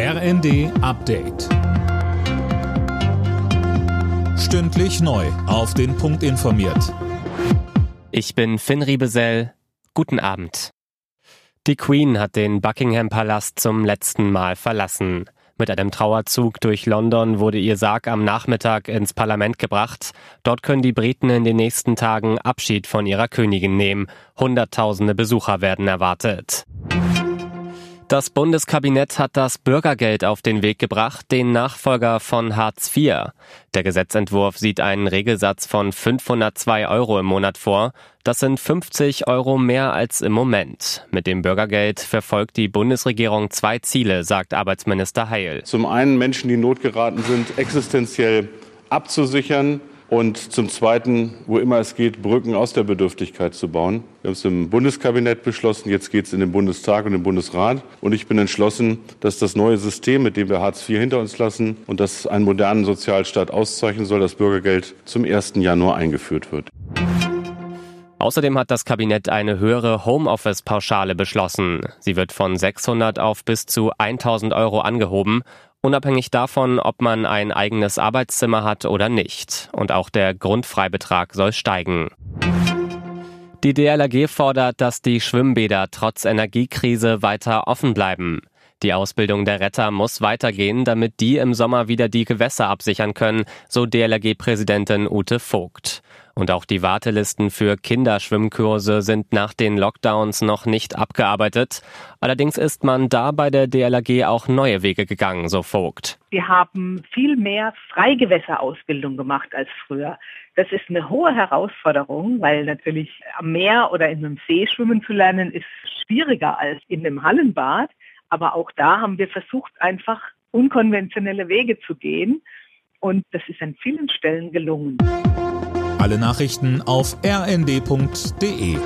RND Update. Stündlich neu. Auf den Punkt informiert. Ich bin Finn Riebesell. Guten Abend. Die Queen hat den Buckingham Palast zum letzten Mal verlassen. Mit einem Trauerzug durch London wurde ihr Sarg am Nachmittag ins Parlament gebracht. Dort können die Briten in den nächsten Tagen Abschied von ihrer Königin nehmen. Hunderttausende Besucher werden erwartet. Das Bundeskabinett hat das Bürgergeld auf den Weg gebracht, den Nachfolger von Hartz IV. Der Gesetzentwurf sieht einen Regelsatz von 502 Euro im Monat vor. Das sind 50 Euro mehr als im Moment. Mit dem Bürgergeld verfolgt die Bundesregierung zwei Ziele, sagt Arbeitsminister Heil. Zum einen Menschen, die in Not geraten sind, existenziell abzusichern und zum Zweiten, wo immer es geht, Brücken aus der Bedürftigkeit zu bauen. Wir haben es im Bundeskabinett beschlossen, jetzt geht es in den Bundestag und den Bundesrat. Und ich bin entschlossen, dass das neue System, mit dem wir Hartz IV hinter uns lassen und das einen modernen Sozialstaat auszeichnen soll, das Bürgergeld zum 1. Januar eingeführt wird. Außerdem hat das Kabinett eine höhere Homeoffice-Pauschale beschlossen. Sie wird von 600 auf bis zu 1000 Euro angehoben unabhängig davon, ob man ein eigenes Arbeitszimmer hat oder nicht. Und auch der Grundfreibetrag soll steigen. Die DLRG fordert, dass die Schwimmbäder trotz Energiekrise weiter offen bleiben. Die Ausbildung der Retter muss weitergehen, damit die im Sommer wieder die Gewässer absichern können, so DLRG-Präsidentin Ute Vogt. Und auch die Wartelisten für Kinderschwimmkurse sind nach den Lockdowns noch nicht abgearbeitet. Allerdings ist man da bei der DLRG auch neue Wege gegangen, so Vogt. Wir haben viel mehr Freigewässerausbildung gemacht als früher. Das ist eine hohe Herausforderung, weil natürlich am Meer oder in einem See schwimmen zu lernen ist schwieriger als in einem Hallenbad. Aber auch da haben wir versucht, einfach unkonventionelle Wege zu gehen. Und das ist an vielen Stellen gelungen. Alle Nachrichten auf rnd.de